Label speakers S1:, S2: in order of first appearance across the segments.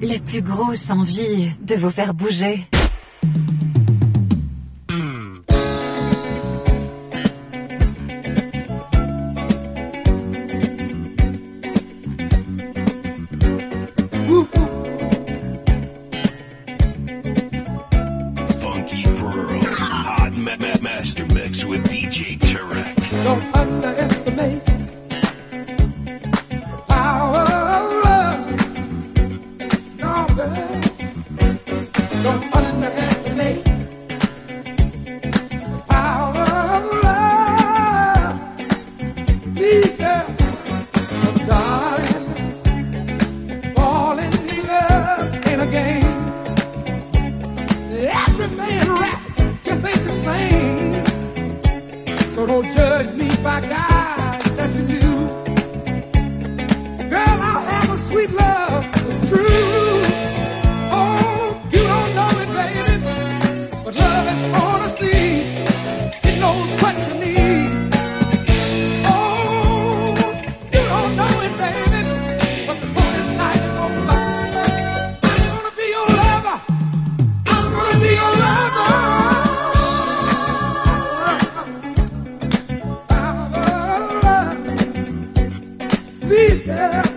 S1: la plus grosse envie de vous faire bouger.
S2: Yeah.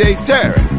S3: DJ
S4: Terry.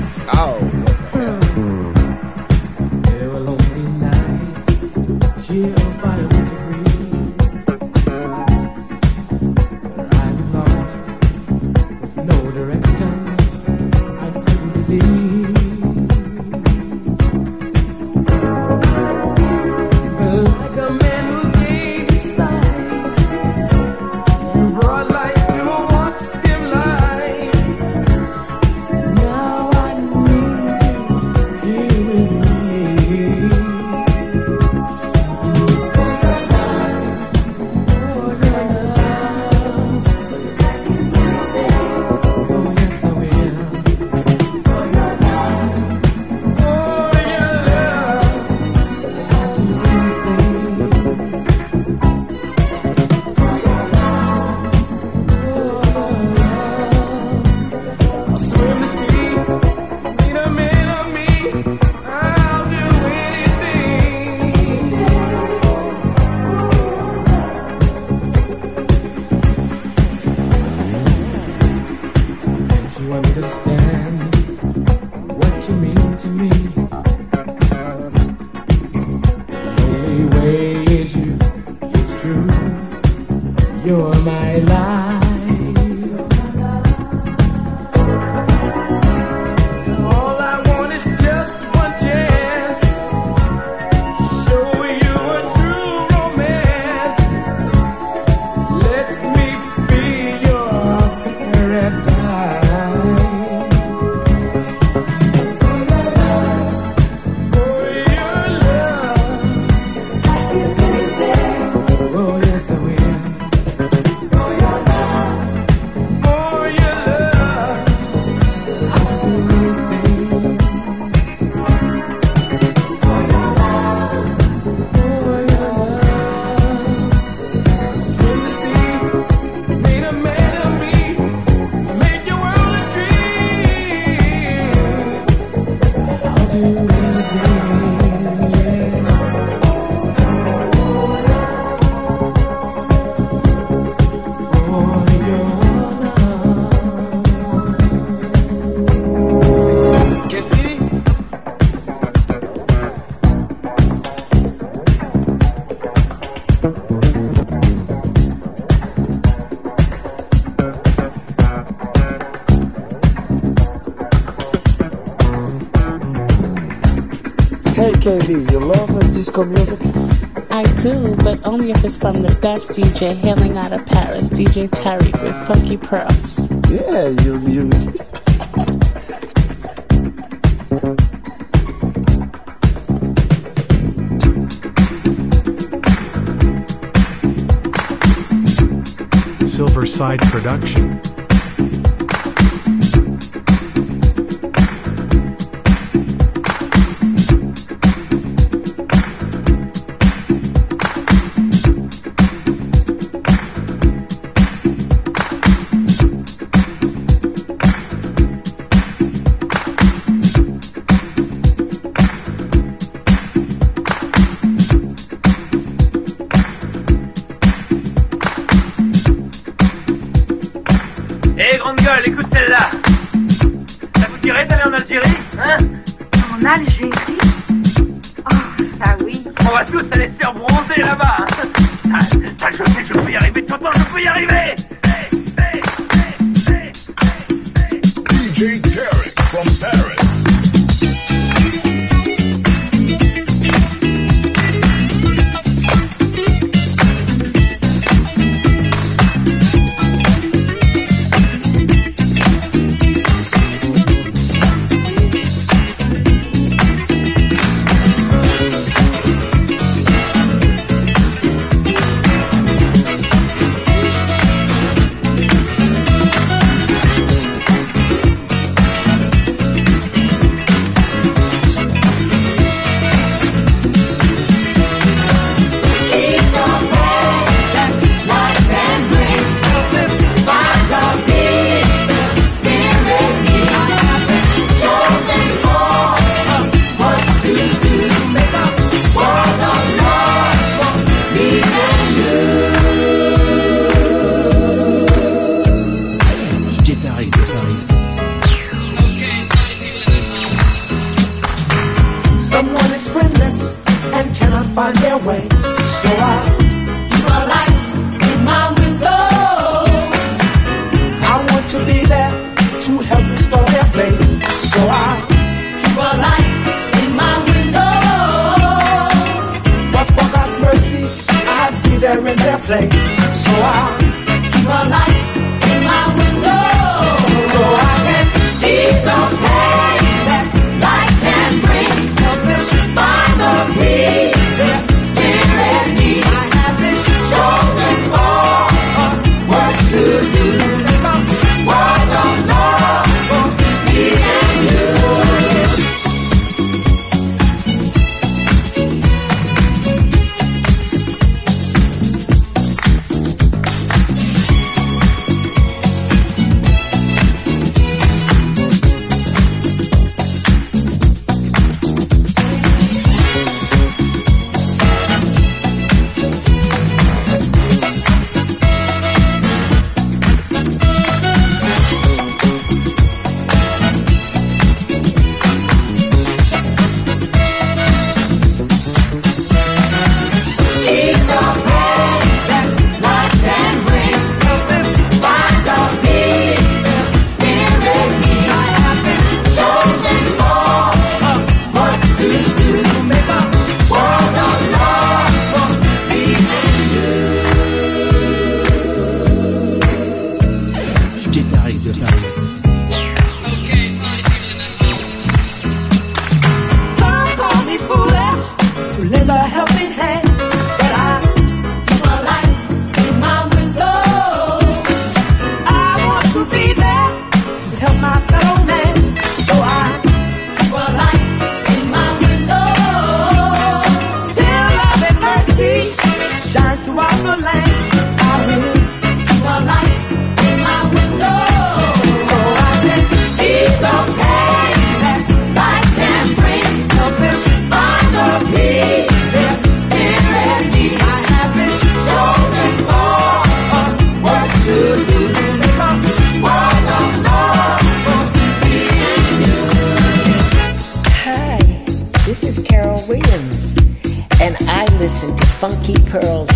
S5: KB, you love disco music?
S6: I do, but only if it's from the best DJ hailing out of Paris, DJ Tarek with Funky Pearls.
S5: Yeah, you you.
S7: Silverside Production.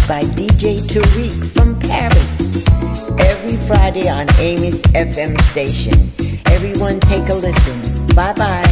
S8: by DJ Tariq from Paris. Every Friday on Amy's FM station. Everyone take a listen. Bye bye.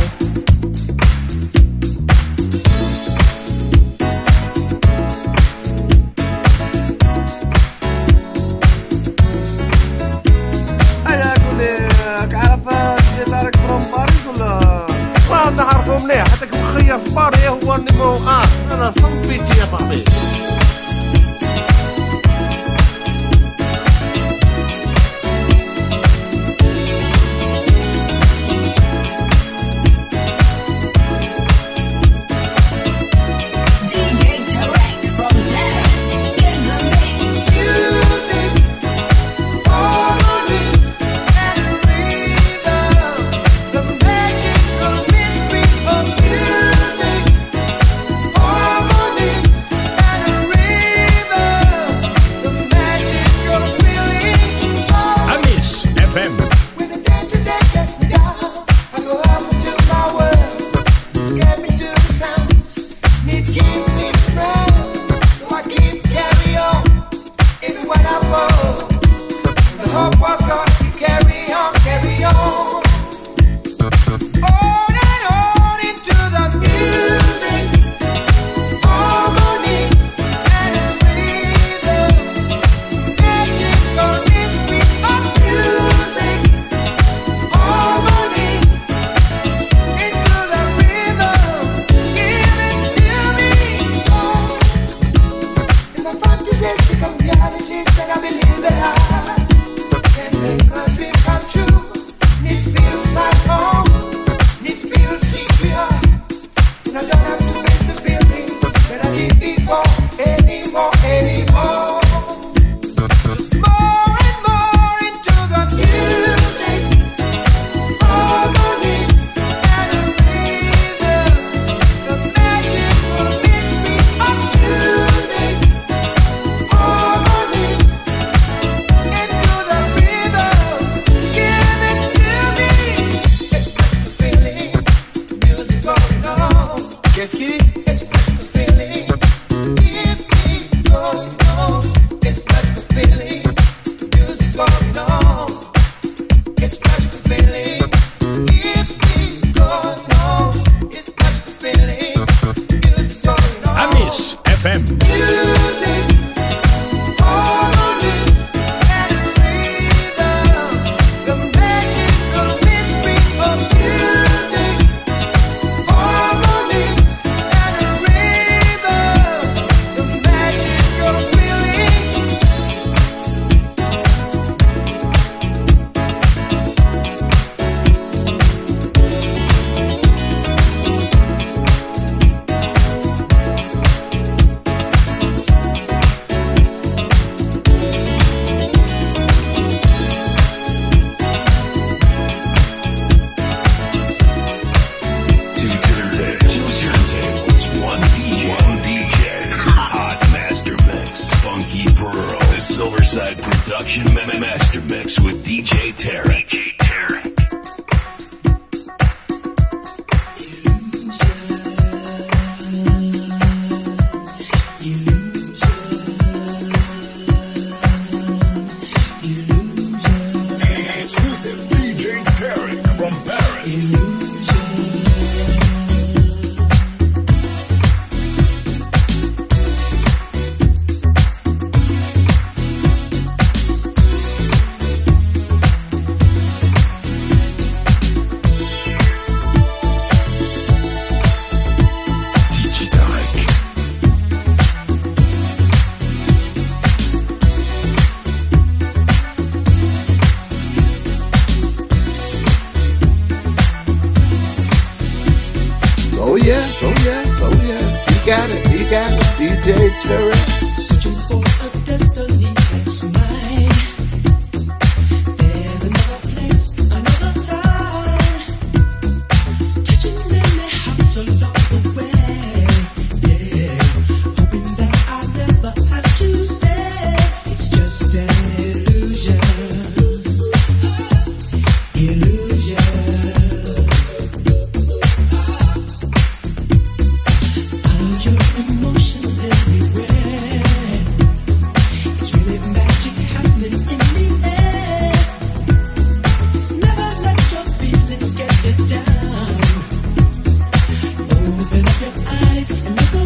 S9: eyes and look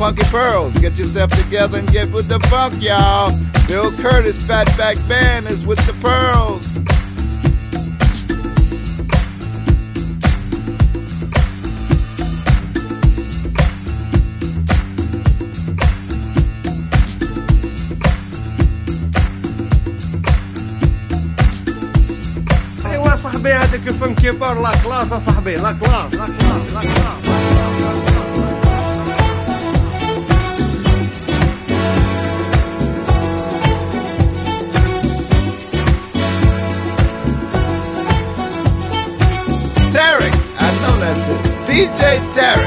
S3: Funky
S10: Pearls. Get yourself together and get with the funk, y'all. Bill Curtis Fatback Band is with the Pearls.
S11: صاحبي هذاك الفنكيبر لا كلاس صاحبي لا كلاس لا كلاس لا كلاس
S9: right
S10: there.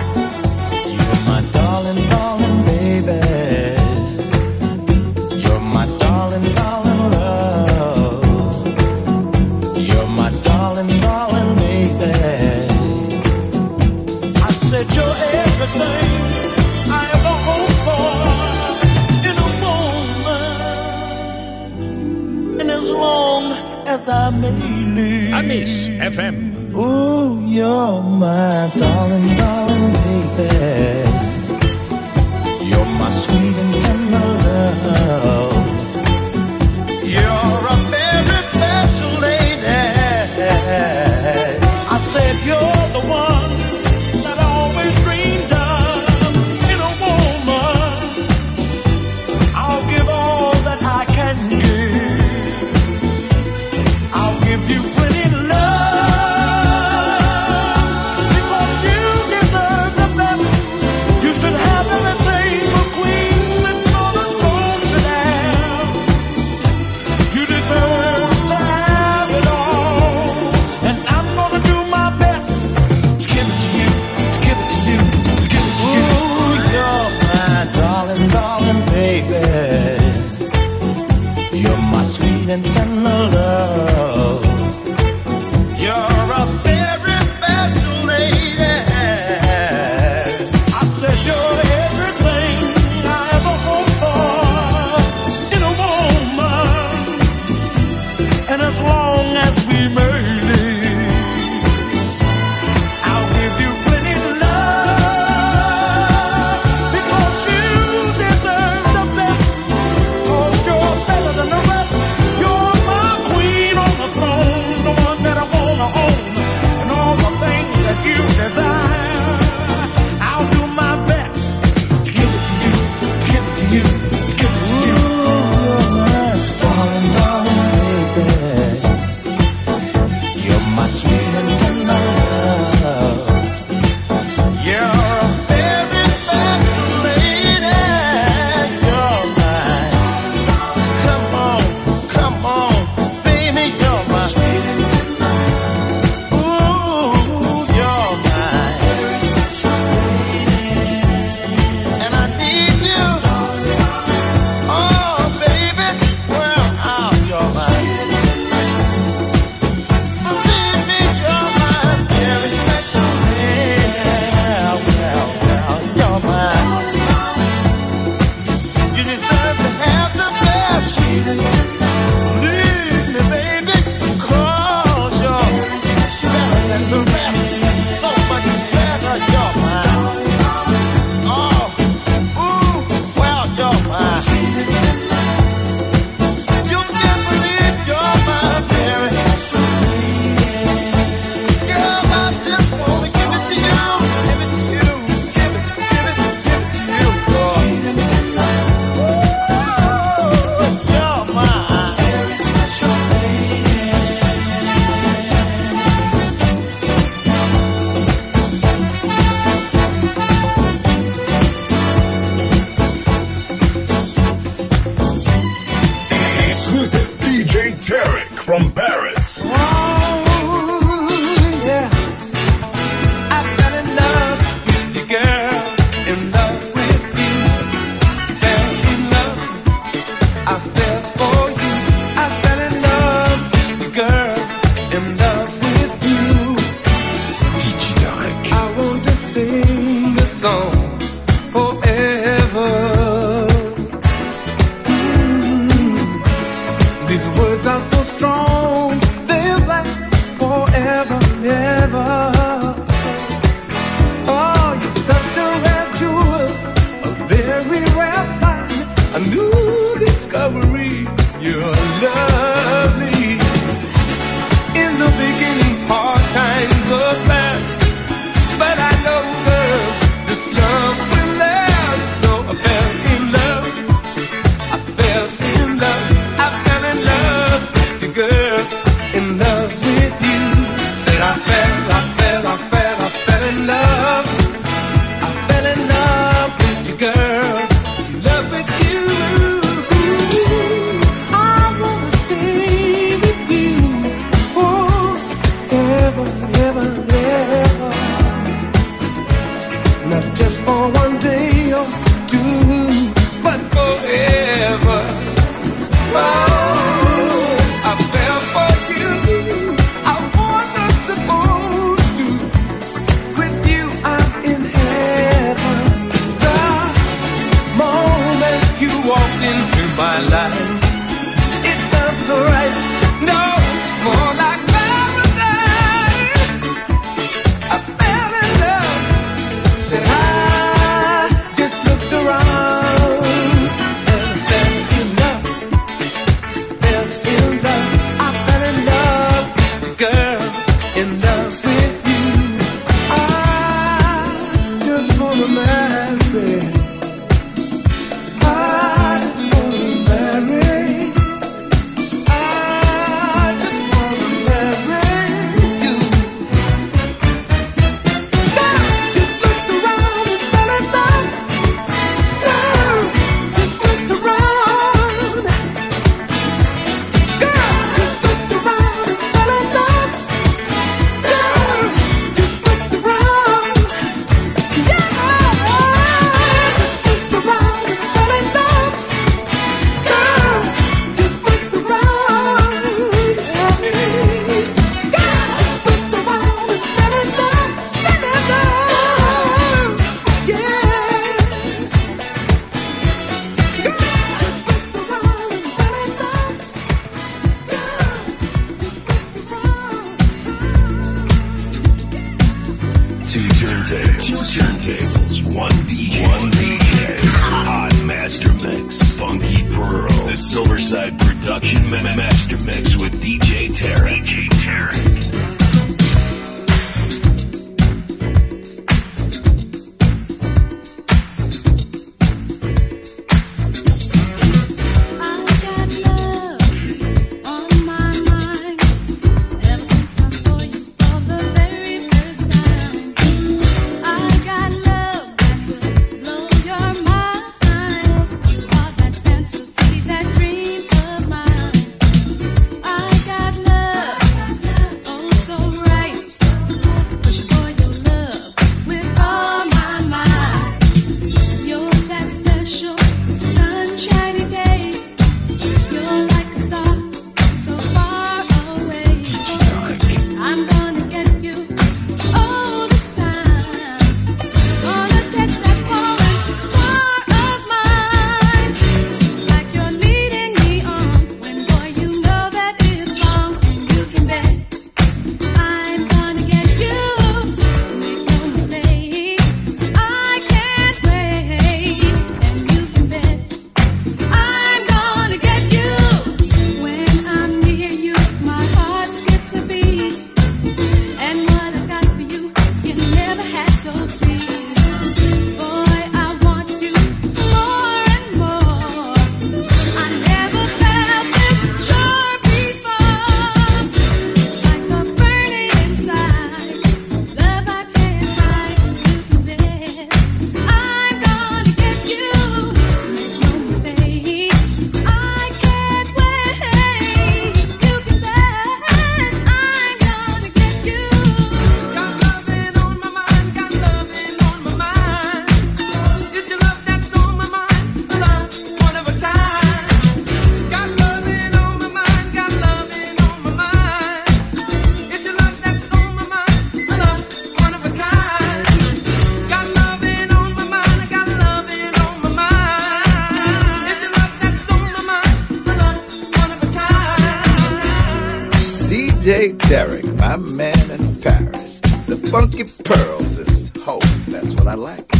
S10: Derek, my man in Paris. The funky pearls is hope. That's what I like.